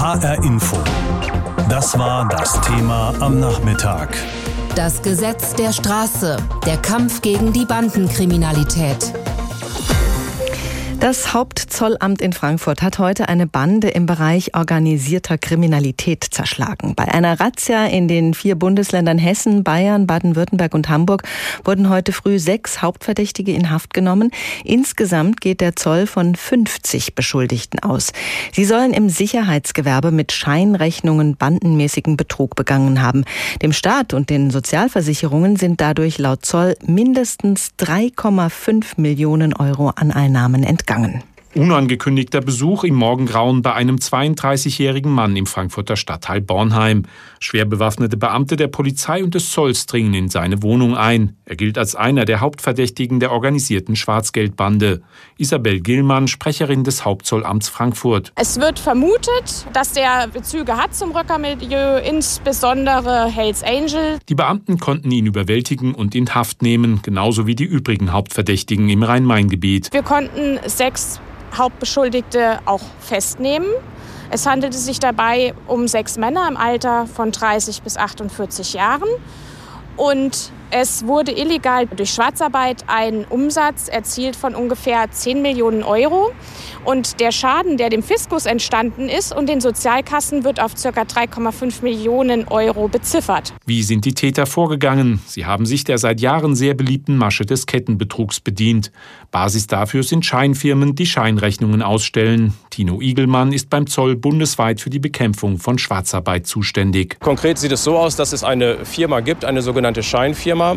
HR Info. Das war das Thema am Nachmittag. Das Gesetz der Straße. Der Kampf gegen die Bandenkriminalität. Das Hauptzollamt in Frankfurt hat heute eine Bande im Bereich organisierter Kriminalität zerschlagen. Bei einer Razzia in den vier Bundesländern Hessen, Bayern, Baden-Württemberg und Hamburg wurden heute früh sechs Hauptverdächtige in Haft genommen. Insgesamt geht der Zoll von 50 Beschuldigten aus. Sie sollen im Sicherheitsgewerbe mit Scheinrechnungen bandenmäßigen Betrug begangen haben. Dem Staat und den Sozialversicherungen sind dadurch laut Zoll mindestens 3,5 Millionen Euro an Einnahmen entgangen gegangen. Unangekündigter Besuch im Morgengrauen bei einem 32-jährigen Mann im Frankfurter Stadtteil Bornheim. Schwer bewaffnete Beamte der Polizei und des Zolls dringen in seine Wohnung ein. Er gilt als einer der Hauptverdächtigen der organisierten Schwarzgeldbande. Isabel Gillmann, Sprecherin des Hauptzollamts Frankfurt. Es wird vermutet, dass der Bezüge hat zum Röckermilieu, insbesondere Hells Angel. Die Beamten konnten ihn überwältigen und in Haft nehmen, genauso wie die übrigen Hauptverdächtigen im Rhein-Main-Gebiet. Wir konnten sechs Hauptbeschuldigte auch festnehmen. Es handelte sich dabei um sechs Männer im Alter von 30 bis 48 Jahren. Und es wurde illegal durch Schwarzarbeit ein Umsatz erzielt von ungefähr 10 Millionen Euro. Und der Schaden, der dem Fiskus entstanden ist und den Sozialkassen, wird auf ca. 3,5 Millionen Euro beziffert. Wie sind die Täter vorgegangen? Sie haben sich der seit Jahren sehr beliebten Masche des Kettenbetrugs bedient. Basis dafür sind Scheinfirmen, die Scheinrechnungen ausstellen. Tino Igelmann ist beim Zoll bundesweit für die Bekämpfung von Schwarzarbeit zuständig. Konkret sieht es so aus, dass es eine Firma gibt, eine sogenannte Scheinfirma,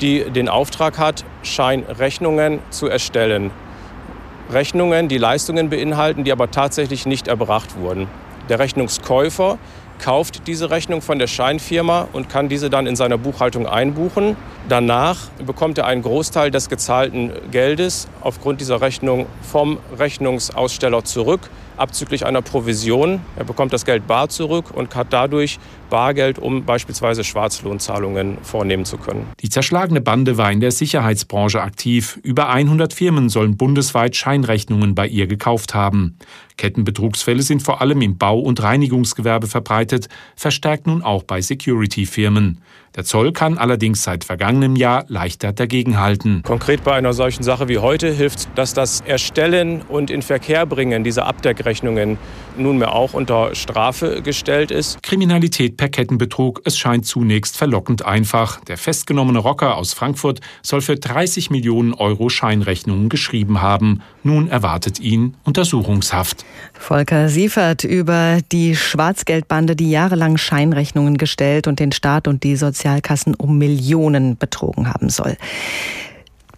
die den Auftrag hat, Scheinrechnungen zu erstellen. Rechnungen, die Leistungen beinhalten, die aber tatsächlich nicht erbracht wurden. Der Rechnungskäufer kauft diese Rechnung von der Scheinfirma und kann diese dann in seiner Buchhaltung einbuchen. Danach bekommt er einen Großteil des gezahlten Geldes aufgrund dieser Rechnung vom Rechnungsaussteller zurück, abzüglich einer Provision. Er bekommt das Geld bar zurück und hat dadurch Bargeld, um beispielsweise Schwarzlohnzahlungen vornehmen zu können. Die zerschlagene Bande war in der Sicherheitsbranche aktiv. Über 100 Firmen sollen bundesweit Scheinrechnungen bei ihr gekauft haben. Kettenbetrugsfälle sind vor allem im Bau- und Reinigungsgewerbe verbreitet, verstärkt nun auch bei Security-Firmen. Der Zoll kann allerdings seit vergangenem Jahr leichter dagegenhalten. Konkret bei einer solchen Sache wie heute hilft, dass das Erstellen und in Verkehr bringen dieser Abdeckrechnungen nunmehr auch unter Strafe gestellt ist. Kriminalität per Kettenbetrug, es scheint zunächst verlockend einfach. Der festgenommene Rocker aus Frankfurt soll für 30 Millionen Euro Scheinrechnungen geschrieben haben. Nun erwartet ihn Untersuchungshaft. Volker Siefert über die Schwarzgeldbande, die jahrelang Scheinrechnungen gestellt und den Staat und die Sozial Sozialkassen um Millionen betrogen haben soll.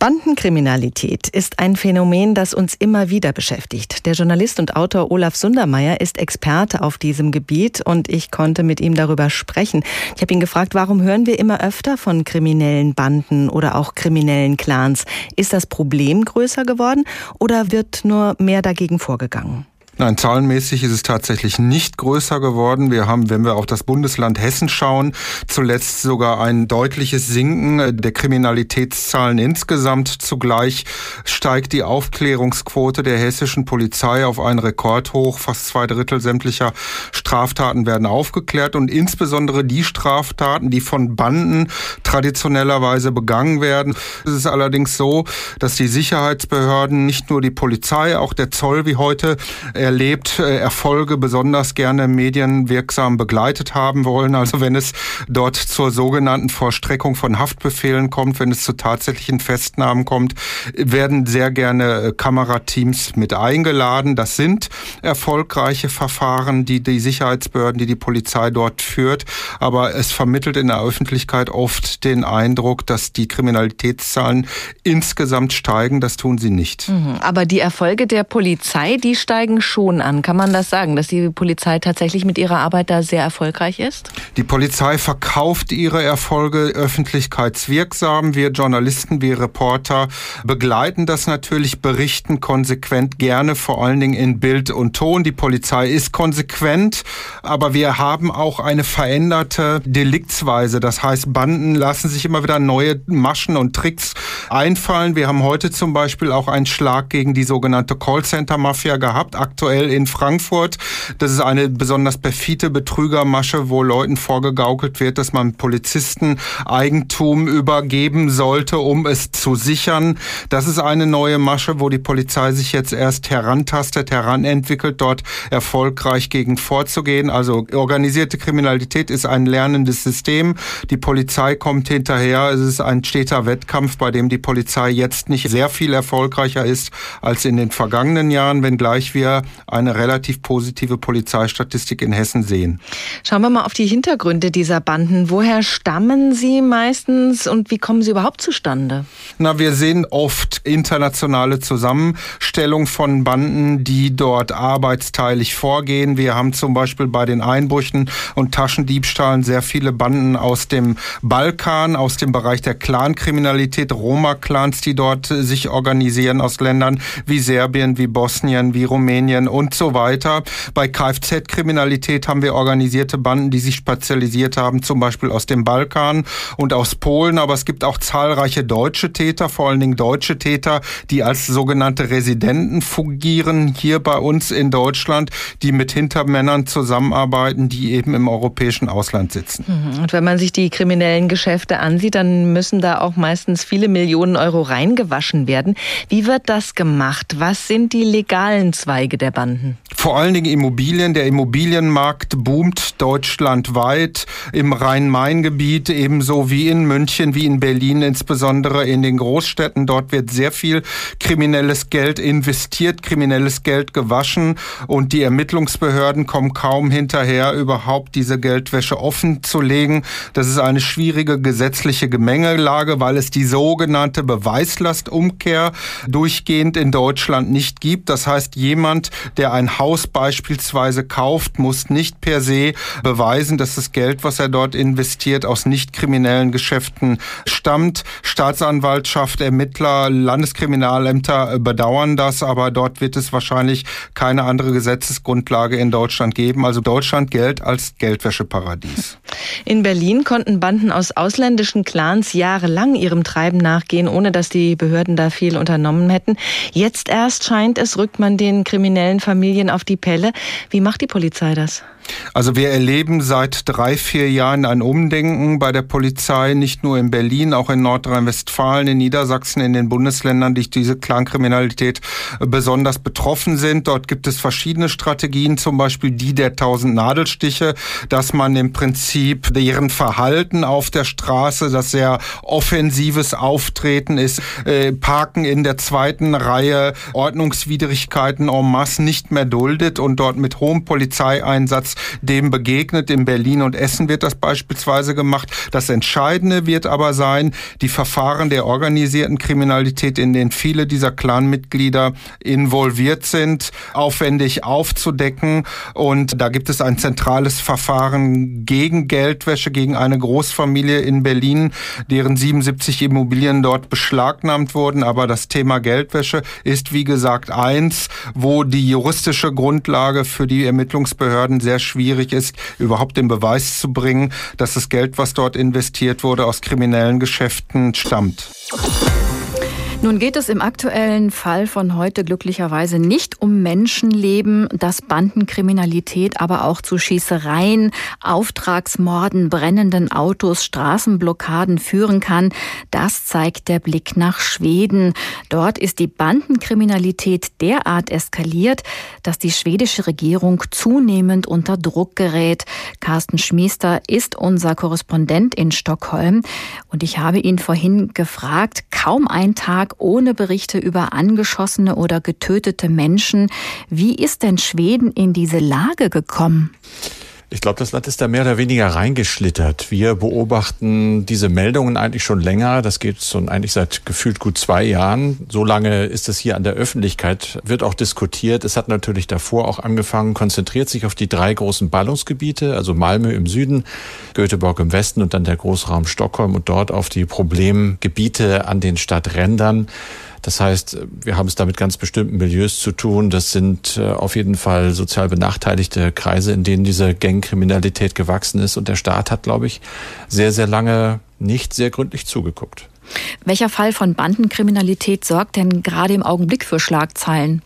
Bandenkriminalität ist ein Phänomen, das uns immer wieder beschäftigt. Der Journalist und Autor Olaf Sundermeier ist Experte auf diesem Gebiet und ich konnte mit ihm darüber sprechen. Ich habe ihn gefragt, warum hören wir immer öfter von kriminellen Banden oder auch kriminellen Clans? Ist das Problem größer geworden oder wird nur mehr dagegen vorgegangen? Nein, zahlenmäßig ist es tatsächlich nicht größer geworden. Wir haben, wenn wir auf das Bundesland Hessen schauen, zuletzt sogar ein deutliches Sinken der Kriminalitätszahlen insgesamt. Zugleich steigt die Aufklärungsquote der hessischen Polizei auf einen Rekordhoch. Fast zwei Drittel sämtlicher Straftaten werden aufgeklärt und insbesondere die Straftaten, die von Banden traditionellerweise begangen werden. Es ist allerdings so, dass die Sicherheitsbehörden, nicht nur die Polizei, auch der Zoll wie heute, erlebt, äh, Erfolge besonders gerne medienwirksam begleitet haben wollen. Also wenn es dort zur sogenannten Vorstreckung von Haftbefehlen kommt, wenn es zu tatsächlichen Festnahmen kommt, werden sehr gerne äh, Kamerateams mit eingeladen. Das sind erfolgreiche Verfahren, die die Sicherheitsbehörden, die die Polizei dort führt. Aber es vermittelt in der Öffentlichkeit oft den Eindruck, dass die Kriminalitätszahlen insgesamt steigen. Das tun sie nicht. Mhm. Aber die Erfolge der Polizei, die steigen schon an. Kann man das sagen, dass die Polizei tatsächlich mit ihrer Arbeit da sehr erfolgreich ist? Die Polizei verkauft ihre Erfolge öffentlichkeitswirksam. Wir Journalisten, wir Reporter begleiten das natürlich, berichten konsequent gerne, vor allen Dingen in Bild und Ton. Die Polizei ist konsequent, aber wir haben auch eine veränderte Deliktsweise. Das heißt, Banden lassen sich immer wieder neue Maschen und Tricks einfallen. Wir haben heute zum Beispiel auch einen Schlag gegen die sogenannte Callcenter-Mafia gehabt. Aktuell aktuell in Frankfurt. Das ist eine besonders perfide Betrügermasche, wo Leuten vorgegaukelt wird, dass man Polizisten Eigentum übergeben sollte, um es zu sichern. Das ist eine neue Masche, wo die Polizei sich jetzt erst herantastet, heranentwickelt, dort erfolgreich gegen vorzugehen. Also organisierte Kriminalität ist ein lernendes System. Die Polizei kommt hinterher. Es ist ein steter Wettkampf, bei dem die Polizei jetzt nicht sehr viel erfolgreicher ist als in den vergangenen Jahren, wenngleich wir eine relativ positive Polizeistatistik in Hessen sehen. Schauen wir mal auf die Hintergründe dieser Banden. Woher stammen sie meistens und wie kommen sie überhaupt zustande? Na, wir sehen oft internationale Zusammenstellung von Banden, die dort arbeitsteilig vorgehen. Wir haben zum Beispiel bei den Einbrüchen und Taschendiebstahlen sehr viele Banden aus dem Balkan, aus dem Bereich der Clankriminalität, Roma-Clans, die dort sich organisieren aus Ländern wie Serbien, wie Bosnien, wie Rumänien und so weiter. Bei Kfz-Kriminalität haben wir organisierte Banden, die sich spezialisiert haben, zum Beispiel aus dem Balkan und aus Polen. Aber es gibt auch zahlreiche deutsche Täter, vor allen Dingen deutsche Täter, die als sogenannte Residenten fungieren hier bei uns in Deutschland, die mit Hintermännern zusammenarbeiten, die eben im europäischen Ausland sitzen. Mhm. Und wenn man sich die kriminellen Geschäfte ansieht, dann müssen da auch meistens viele Millionen Euro reingewaschen werden. Wie wird das gemacht? Was sind die legalen Zweige der Banden? Vor allen Dingen Immobilien. Der Immobilienmarkt boomt deutschlandweit im Rhein-Main-Gebiet, ebenso wie in München, wie in Berlin, insbesondere in den Großstädten. Dort wird sehr viel kriminelles Geld investiert, kriminelles Geld gewaschen und die Ermittlungsbehörden kommen kaum hinterher, überhaupt diese Geldwäsche offen zu legen. Das ist eine schwierige gesetzliche Gemengelage, weil es die sogenannte Beweislastumkehr durchgehend in Deutschland nicht gibt. Das heißt, jemand, der ein Haus beispielsweise kauft, muss nicht per se beweisen, dass das Geld, was er dort investiert, aus nicht kriminellen Geschäften stammt. Staatsanwaltschaft, Ermittler, Landeskriminalämter bedauern das, aber dort wird es wahrscheinlich keine andere Gesetzesgrundlage in Deutschland geben. Also Deutschland gilt als Geldwäscheparadies. In Berlin konnten Banden aus ausländischen Clans jahrelang ihrem Treiben nachgehen, ohne dass die Behörden da viel unternommen hätten. Jetzt erst scheint es, rückt man den kriminellen Familien auf die Pelle. Wie macht die Polizei das? Also wir erleben seit drei, vier Jahren ein Umdenken bei der Polizei, nicht nur in Berlin, auch in Nordrhein-Westfalen, in Niedersachsen, in den Bundesländern, die diese Clankriminalität besonders betroffen sind. Dort gibt es verschiedene Strategien, zum Beispiel die der tausend Nadelstiche, dass man im Prinzip deren Verhalten auf der Straße, das sehr offensives Auftreten ist, äh, Parken in der zweiten Reihe, Ordnungswidrigkeiten en masse nicht mehr duldet und dort mit hohem Polizeieinsatz dem begegnet. In Berlin und Essen wird das beispielsweise gemacht. Das Entscheidende wird aber sein, die Verfahren der organisierten Kriminalität, in denen viele dieser Clanmitglieder involviert sind, aufwendig aufzudecken. Und da gibt es ein zentrales Verfahren gegen Geldwäsche, gegen eine Großfamilie in Berlin, deren 77 Immobilien dort beschlagnahmt wurden. Aber das Thema Geldwäsche ist, wie gesagt, eins, wo die juristische Grundlage für die Ermittlungsbehörden sehr schwierig ist, überhaupt den Beweis zu bringen, dass das Geld, was dort investiert wurde, aus kriminellen Geschäften stammt. Nun geht es im aktuellen Fall von heute glücklicherweise nicht um Menschenleben, das Bandenkriminalität aber auch zu Schießereien, Auftragsmorden, brennenden Autos, Straßenblockaden führen kann. Das zeigt der Blick nach Schweden. Dort ist die Bandenkriminalität derart eskaliert, dass die schwedische Regierung zunehmend unter Druck gerät. Carsten Schmiester ist unser Korrespondent in Stockholm und ich habe ihn vorhin gefragt, kaum ein Tag ohne Berichte über angeschossene oder getötete Menschen. Wie ist denn Schweden in diese Lage gekommen? Ich glaube, das Land ist da mehr oder weniger reingeschlittert. Wir beobachten diese Meldungen eigentlich schon länger. Das geht schon eigentlich seit gefühlt gut zwei Jahren. So lange ist es hier an der Öffentlichkeit, wird auch diskutiert. Es hat natürlich davor auch angefangen, konzentriert sich auf die drei großen Ballungsgebiete, also Malmö im Süden, Göteborg im Westen und dann der Großraum Stockholm und dort auf die Problemgebiete an den Stadträndern. Das heißt, wir haben es da mit ganz bestimmten Milieus zu tun. Das sind äh, auf jeden Fall sozial benachteiligte Kreise, in denen diese Gangkriminalität gewachsen ist. Und der Staat hat, glaube ich, sehr, sehr lange nicht sehr gründlich zugeguckt. Welcher Fall von Bandenkriminalität sorgt denn gerade im Augenblick für Schlagzeilen?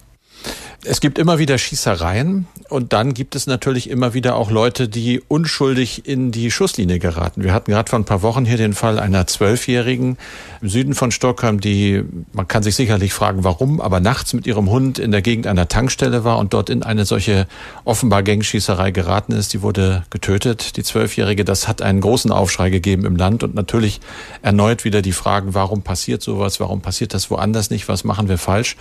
Es gibt immer wieder Schießereien und dann gibt es natürlich immer wieder auch Leute, die unschuldig in die Schusslinie geraten. Wir hatten gerade vor ein paar Wochen hier den Fall einer Zwölfjährigen im Süden von Stockholm, die, man kann sich sicherlich fragen, warum, aber nachts mit ihrem Hund in der Gegend einer Tankstelle war und dort in eine solche offenbar Gangschießerei geraten ist. Die wurde getötet, die Zwölfjährige. Das hat einen großen Aufschrei gegeben im Land und natürlich erneut wieder die Fragen, warum passiert sowas, warum passiert das woanders nicht, was machen wir falsch.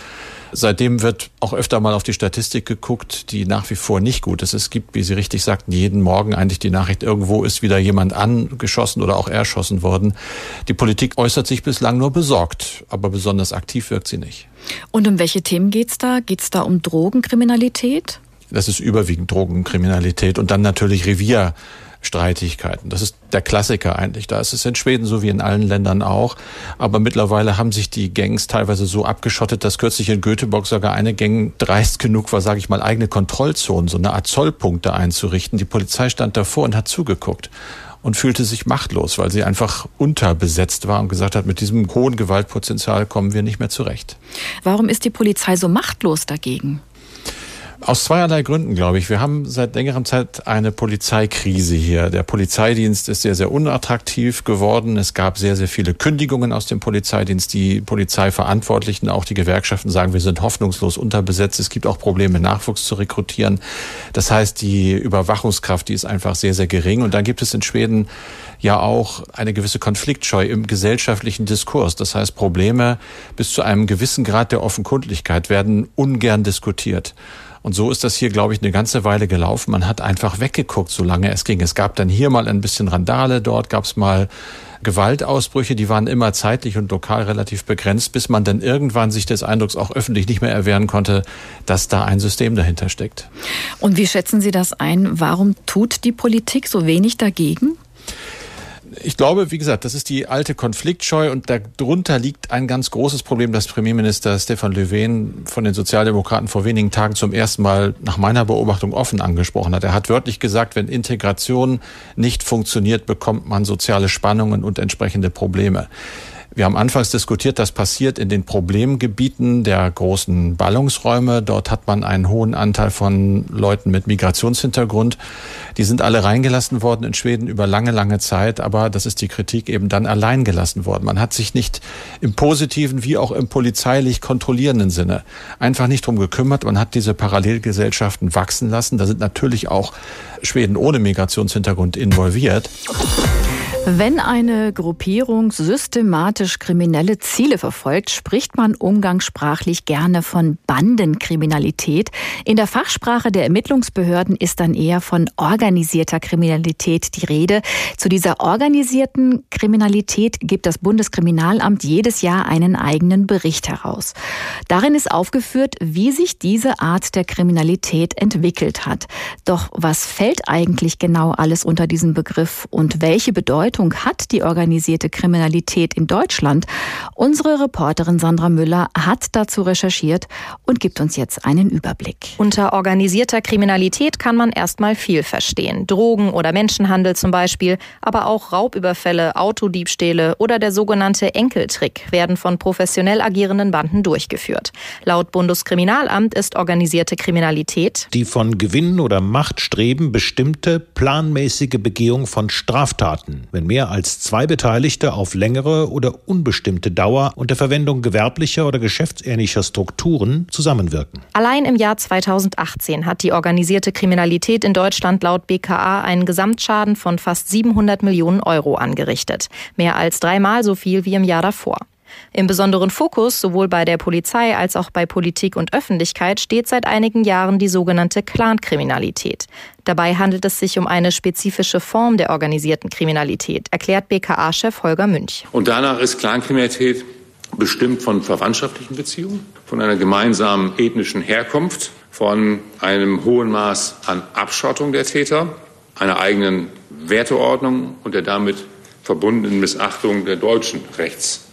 Seitdem wird auch öfter mal auf die Statistik geguckt, die nach wie vor nicht gut ist. Es gibt, wie Sie richtig sagten, jeden Morgen eigentlich die Nachricht, irgendwo ist wieder jemand angeschossen oder auch erschossen worden. Die Politik äußert sich bislang nur besorgt, aber besonders aktiv wirkt sie nicht. Und um welche Themen geht's da? Geht's da um Drogenkriminalität? Das ist überwiegend Drogenkriminalität und dann natürlich Revier. Streitigkeiten. Das ist der Klassiker eigentlich. Da ist es in Schweden so wie in allen Ländern auch. Aber mittlerweile haben sich die Gangs teilweise so abgeschottet, dass kürzlich in Göteborg sogar eine Gang dreist genug war, sage ich mal, eigene Kontrollzonen, so eine Art Zollpunkte einzurichten. Die Polizei stand davor und hat zugeguckt und fühlte sich machtlos, weil sie einfach unterbesetzt war und gesagt hat, mit diesem hohen Gewaltpotenzial kommen wir nicht mehr zurecht. Warum ist die Polizei so machtlos dagegen? Aus zweierlei Gründen, glaube ich. Wir haben seit längerem Zeit eine Polizeikrise hier. Der Polizeidienst ist sehr, sehr unattraktiv geworden. Es gab sehr, sehr viele Kündigungen aus dem Polizeidienst. Die Polizeiverantwortlichen, auch die Gewerkschaften sagen, wir sind hoffnungslos unterbesetzt. Es gibt auch Probleme, Nachwuchs zu rekrutieren. Das heißt, die Überwachungskraft, die ist einfach sehr, sehr gering. Und dann gibt es in Schweden ja auch eine gewisse Konfliktscheu im gesellschaftlichen Diskurs. Das heißt, Probleme bis zu einem gewissen Grad der Offenkundlichkeit werden ungern diskutiert. Und so ist das hier, glaube ich, eine ganze Weile gelaufen. Man hat einfach weggeguckt, solange es ging. Es gab dann hier mal ein bisschen Randale, dort gab es mal Gewaltausbrüche, die waren immer zeitlich und lokal relativ begrenzt, bis man dann irgendwann sich des Eindrucks auch öffentlich nicht mehr erwehren konnte, dass da ein System dahinter steckt. Und wie schätzen Sie das ein? Warum tut die Politik so wenig dagegen? Ich glaube, wie gesagt, das ist die alte Konfliktscheu und darunter liegt ein ganz großes Problem, das Premierminister Stefan Löwen von den Sozialdemokraten vor wenigen Tagen zum ersten Mal nach meiner Beobachtung offen angesprochen hat. Er hat wörtlich gesagt, wenn Integration nicht funktioniert, bekommt man soziale Spannungen und entsprechende Probleme. Wir haben anfangs diskutiert, das passiert in den Problemgebieten der großen Ballungsräume. Dort hat man einen hohen Anteil von Leuten mit Migrationshintergrund. Die sind alle reingelassen worden in Schweden über lange, lange Zeit, aber das ist die Kritik eben dann allein gelassen worden. Man hat sich nicht im positiven wie auch im polizeilich kontrollierenden Sinne einfach nicht drum gekümmert. Man hat diese Parallelgesellschaften wachsen lassen. Da sind natürlich auch Schweden ohne Migrationshintergrund involviert. Wenn eine Gruppierung systematisch kriminelle Ziele verfolgt, spricht man umgangssprachlich gerne von Bandenkriminalität. In der Fachsprache der Ermittlungsbehörden ist dann eher von organisierter Kriminalität die Rede. Zu dieser organisierten Kriminalität gibt das Bundeskriminalamt jedes Jahr einen eigenen Bericht heraus. Darin ist aufgeführt, wie sich diese Art der Kriminalität entwickelt hat. Doch was fällt eigentlich genau alles unter diesen Begriff und welche Bedeutung Bedeutung hat die organisierte Kriminalität in Deutschland? Unsere Reporterin Sandra Müller hat dazu recherchiert und gibt uns jetzt einen Überblick. Unter organisierter Kriminalität kann man erstmal viel verstehen. Drogen oder Menschenhandel zum Beispiel, aber auch Raubüberfälle, Autodiebstähle oder der sogenannte Enkeltrick werden von professionell agierenden Banden durchgeführt. Laut Bundeskriminalamt ist organisierte Kriminalität die von Gewinn oder Machtstreben bestimmte planmäßige Begehung von Straftaten, wenn mehr als zwei Beteiligte auf längere oder unbestimmte Dauer unter Verwendung gewerblicher oder geschäftsähnlicher Strukturen zusammenwirken. Allein im Jahr 2018 hat die organisierte Kriminalität in Deutschland laut BKA einen Gesamtschaden von fast 700 Millionen Euro angerichtet. Mehr als dreimal so viel wie im Jahr davor. Im besonderen Fokus sowohl bei der Polizei als auch bei Politik und Öffentlichkeit steht seit einigen Jahren die sogenannte Clankriminalität. Dabei handelt es sich um eine spezifische Form der organisierten Kriminalität, erklärt BKA-Chef Holger Münch. Und danach ist Clankriminalität bestimmt von verwandtschaftlichen Beziehungen, von einer gemeinsamen ethnischen Herkunft, von einem hohen Maß an Abschottung der Täter, einer eigenen Werteordnung und der damit verbundenen Missachtung der deutschen Rechts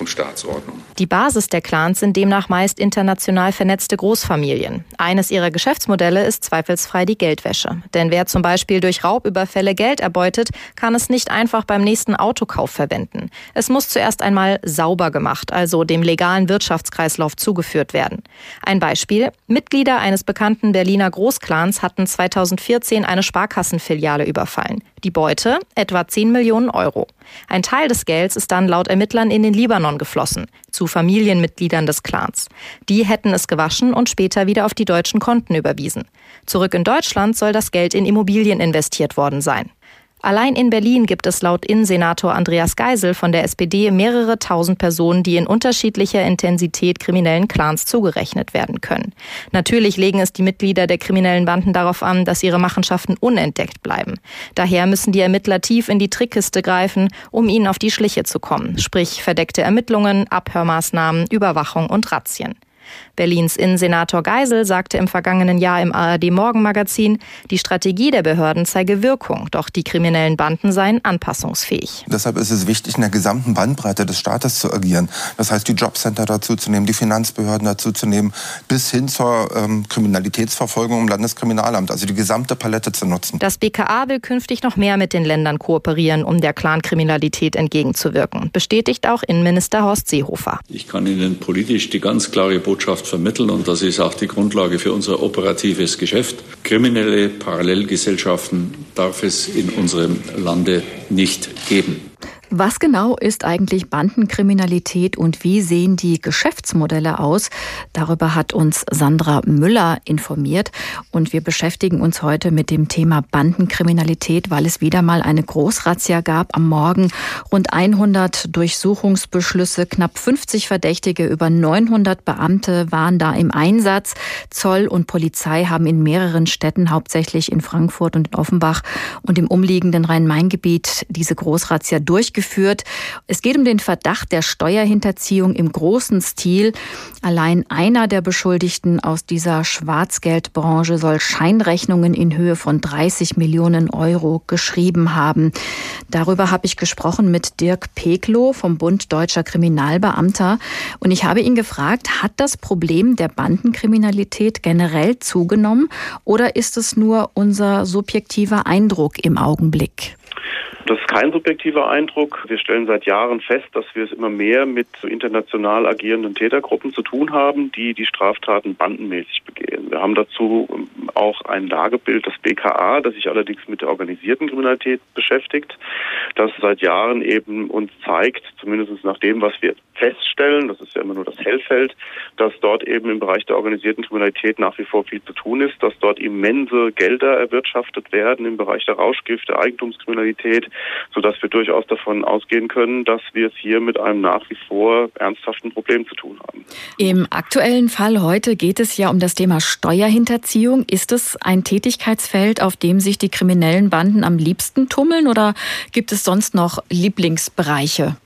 und Staatsordnung. Die Basis der Clans sind demnach meist international vernetzte Großfamilien. Eines ihrer Geschäftsmodelle ist zweifelsfrei die Geldwäsche. Denn wer zum Beispiel durch Raubüberfälle Geld erbeutet, kann es nicht einfach beim nächsten Autokauf verwenden. Es muss zuerst einmal sauber gemacht, also dem legalen Wirtschaftskreislauf zugeführt werden. Ein Beispiel. Mitglieder eines bekannten Berliner Großclans hatten 2014 eine Sparkassenfiliale überfallen. Die Beute etwa 10 Millionen Euro. Ein Teil des Gelds ist dann laut Ermittlern in den Libanon geflossen, zu Familienmitgliedern des Clans. Die hätten es gewaschen und später wieder auf die deutschen Konten überwiesen. Zurück in Deutschland soll das Geld in Immobilien investiert worden sein. Allein in Berlin gibt es laut Innensenator Andreas Geisel von der SPD mehrere tausend Personen, die in unterschiedlicher Intensität kriminellen Clans zugerechnet werden können. Natürlich legen es die Mitglieder der kriminellen Banden darauf an, dass ihre Machenschaften unentdeckt bleiben. Daher müssen die Ermittler tief in die Trickkiste greifen, um ihnen auf die Schliche zu kommen, sprich verdeckte Ermittlungen, Abhörmaßnahmen, Überwachung und Razzien. Berlins Innensenator Geisel sagte im vergangenen Jahr im ARD Morgenmagazin, die Strategie der Behörden zeige Wirkung, doch die kriminellen Banden seien anpassungsfähig. Deshalb ist es wichtig, in der gesamten Bandbreite des Staates zu agieren. Das heißt, die Jobcenter dazu zu nehmen, die Finanzbehörden dazu zu nehmen, bis hin zur ähm, Kriminalitätsverfolgung im Landeskriminalamt, also die gesamte Palette zu nutzen. Das BKA will künftig noch mehr mit den Ländern kooperieren, um der Clankriminalität entgegenzubewirken, bestätigt auch Innenminister Horst Seehofer. Ich kann Ihnen politisch die ganz klare Botschaft Botschaft vermitteln und das ist auch die Grundlage für unser operatives Geschäft. Kriminelle Parallelgesellschaften darf es in unserem Lande nicht geben. Was genau ist eigentlich Bandenkriminalität und wie sehen die Geschäftsmodelle aus? Darüber hat uns Sandra Müller informiert und wir beschäftigen uns heute mit dem Thema Bandenkriminalität, weil es wieder mal eine Großrazzia gab am Morgen. Rund 100 Durchsuchungsbeschlüsse, knapp 50 Verdächtige, über 900 Beamte waren da im Einsatz. Zoll und Polizei haben in mehreren Städten, hauptsächlich in Frankfurt und in Offenbach und im umliegenden Rhein-Main-Gebiet, diese Großrazzia durchgeführt durchgeführt. Es geht um den Verdacht der Steuerhinterziehung im großen Stil. Allein einer der Beschuldigten aus dieser Schwarzgeldbranche soll Scheinrechnungen in Höhe von 30 Millionen Euro geschrieben haben. Darüber habe ich gesprochen mit Dirk Peklo vom Bund Deutscher Kriminalbeamter. Und ich habe ihn gefragt, hat das Problem der Bandenkriminalität generell zugenommen oder ist es nur unser subjektiver Eindruck im Augenblick? Das ist kein subjektiver Eindruck. Wir stellen seit Jahren fest, dass wir es immer mehr mit international agierenden Tätergruppen zu tun haben, die die Straftaten bandenmäßig begehen. Wir haben dazu auch ein Lagebild, das BKA, das sich allerdings mit der organisierten Kriminalität beschäftigt, das seit Jahren eben uns zeigt, zumindest nach dem, was wir feststellen, das ist ja immer nur das Hellfeld, dass dort eben im Bereich der organisierten Kriminalität nach wie vor viel zu tun ist, dass dort immense Gelder erwirtschaftet werden im Bereich der Rauschgifte, Eigentumskriminalität, sodass wir durchaus davon ausgehen können, dass wir es hier mit einem nach wie vor ernsthaften Problem zu tun haben. Im aktuellen Fall heute geht es ja um das Thema Steuerhinterziehung. Ist es ein Tätigkeitsfeld, auf dem sich die kriminellen Banden am liebsten tummeln oder gibt es sonst noch Lieblingsbereiche?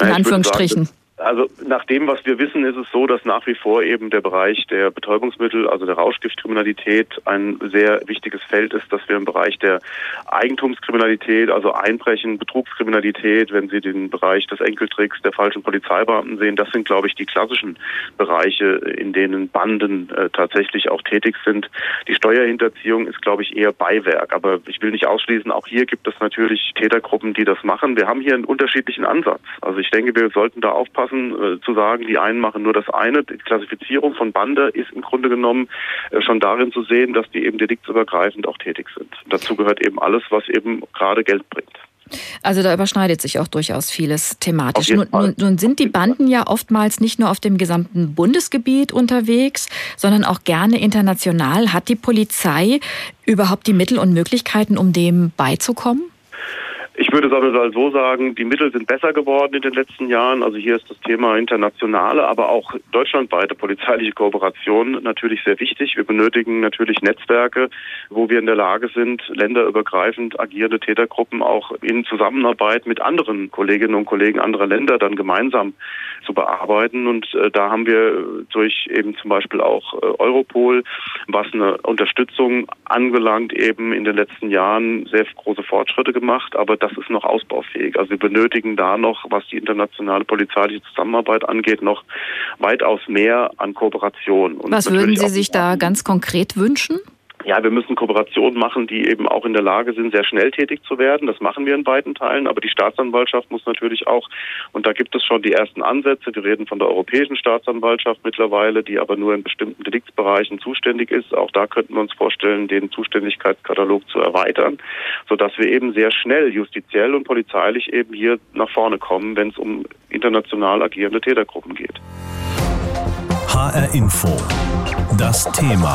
In Anführungsstrichen. Also nach dem, was wir wissen, ist es so, dass nach wie vor eben der Bereich der Betäubungsmittel, also der Rauschgiftkriminalität, ein sehr wichtiges Feld ist, dass wir im Bereich der Eigentumskriminalität, also Einbrechen, Betrugskriminalität, wenn Sie den Bereich des Enkeltricks der falschen Polizeibeamten sehen, das sind, glaube ich, die klassischen Bereiche, in denen Banden äh, tatsächlich auch tätig sind. Die Steuerhinterziehung ist, glaube ich, eher Beiwerk. Aber ich will nicht ausschließen, auch hier gibt es natürlich Tätergruppen, die das machen. Wir haben hier einen unterschiedlichen Ansatz. Also ich denke, wir sollten da aufpassen, lassen, äh, zu sagen, die einen machen nur das eine. Die Klassifizierung von Bande ist im Grunde genommen äh, schon darin zu sehen, dass die eben deliktsübergreifend auch tätig sind. Dazu gehört eben alles, was eben gerade Geld bringt. Also da überschneidet sich auch durchaus vieles thematisch. Nun, nun, sind die Banden ja oftmals nicht nur auf dem gesamten Bundesgebiet unterwegs, sondern auch gerne international. Hat die Polizei überhaupt die Mittel und Möglichkeiten, um dem beizukommen? Ich würde es so sagen, die Mittel sind besser geworden in den letzten Jahren. Also hier ist das Thema internationale, aber auch deutschlandweite polizeiliche Kooperation natürlich sehr wichtig. Wir benötigen natürlich Netzwerke, wo wir in der Lage sind, länderübergreifend agierende Tätergruppen auch in Zusammenarbeit mit anderen Kolleginnen und Kollegen anderer Länder dann gemeinsam zu bearbeiten. Und äh, da haben wir durch eben zum Beispiel auch äh, Europol, was eine Unterstützung anbelangt, eben in den letzten Jahren sehr große Fortschritte gemacht. Aber das ist noch ausbaufähig. Also wir benötigen da noch, was die internationale polizeiliche Zusammenarbeit angeht, noch weitaus mehr an Kooperation. Was würden Sie sich da ganz konkret wünschen? Ja, wir müssen Kooperationen machen, die eben auch in der Lage sind, sehr schnell tätig zu werden. Das machen wir in beiden Teilen. Aber die Staatsanwaltschaft muss natürlich auch, und da gibt es schon die ersten Ansätze, wir reden von der Europäischen Staatsanwaltschaft mittlerweile, die aber nur in bestimmten Deliktsbereichen zuständig ist. Auch da könnten wir uns vorstellen, den Zuständigkeitskatalog zu erweitern, sodass wir eben sehr schnell justiziell und polizeilich eben hier nach vorne kommen, wenn es um international agierende Tätergruppen geht. HR Info. Das Thema.